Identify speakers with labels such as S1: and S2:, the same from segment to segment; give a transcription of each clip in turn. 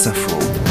S1: France Info.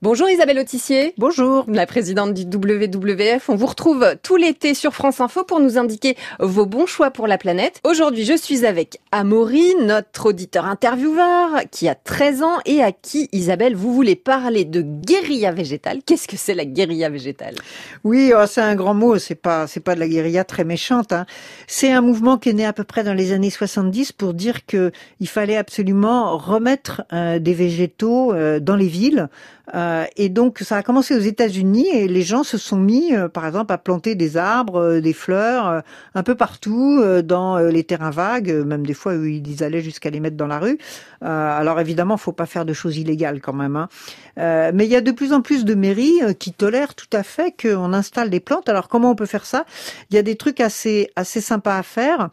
S2: Bonjour Isabelle Autissier.
S3: Bonjour.
S2: La présidente du WWF. On vous retrouve tout l'été sur France Info pour nous indiquer vos bons choix pour la planète. Aujourd'hui, je suis avec Amaury, notre auditeur intervieweur, qui a 13 ans et à qui, Isabelle, vous voulez parler de guérilla végétale. Qu'est-ce que c'est la guérilla végétale?
S3: Oui, oh, c'est un grand mot. C'est pas, c'est pas de la guérilla très méchante. Hein. C'est un mouvement qui est né à peu près dans les années 70 pour dire que il fallait absolument remettre euh, des végétaux euh, dans les villes. Euh, et donc ça a commencé aux États-Unis et les gens se sont mis, euh, par exemple, à planter des arbres, euh, des fleurs, un peu partout dans les terrains vagues, même des fois où ils allaient jusqu'à les mettre dans la rue. alors évidemment, faut pas faire de choses illégales quand même. Hein. mais il y a de plus en plus de mairies qui tolèrent tout à fait qu'on installe des plantes. Alors comment on peut faire ça? Il y a des trucs assez assez sympas à faire.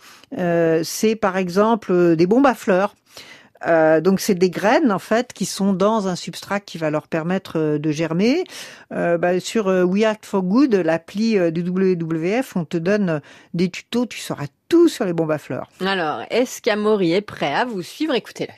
S3: C'est par exemple des bombes à fleurs. Euh, donc c'est des graines en fait qui sont dans un substrat qui va leur permettre euh, de germer. Euh, bah, sur We Act for Good, l'appli du WWF, on te donne des tutos, tu sauras tout sur les bombes à fleurs.
S2: Alors, est-ce qu'Amaury est prêt à vous suivre? Écoutez-le.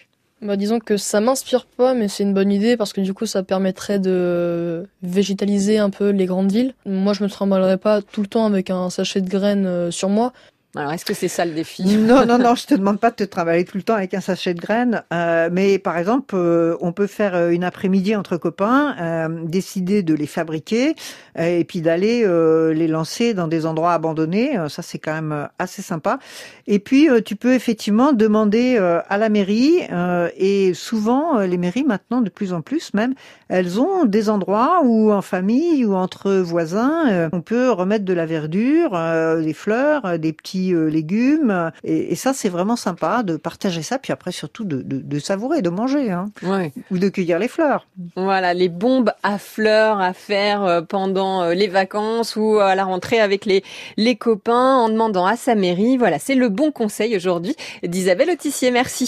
S4: Bah, disons que ça m'inspire pas, mais c'est une bonne idée parce que du coup, ça permettrait de végétaliser un peu les grandes villes. Moi, je me trimballerais pas tout le temps avec un sachet de graines sur moi.
S2: Alors, est-ce que c'est ça le défi?
S3: Non, non, non, je te demande pas de te travailler tout le temps avec un sachet de graines. Euh, mais par exemple, euh, on peut faire euh, une après-midi entre copains, décider de les fabriquer et puis d'aller les lancer dans des endroits abandonnés. ça, c'est quand même assez sympa. Et puis, tu peux effectivement demander à la mairie, et souvent, les mairies maintenant, de plus en plus même, elles ont des endroits où en famille ou entre voisins, on peut remettre de la verdure, des fleurs, des petits euh, légumes. Et, ça, c'est vraiment sympa de partager ça, puis après surtout de, de, savourer, de manger, hein, ou de cueillir les fleurs.
S2: Voilà, les bombes à fleurs à faire euh, pendant euh, les vacances ou à la rentrée avec les, les copains en demandant à sa mairie. Voilà, c'est le bon conseil aujourd'hui d'Isabelle Autissier. Merci.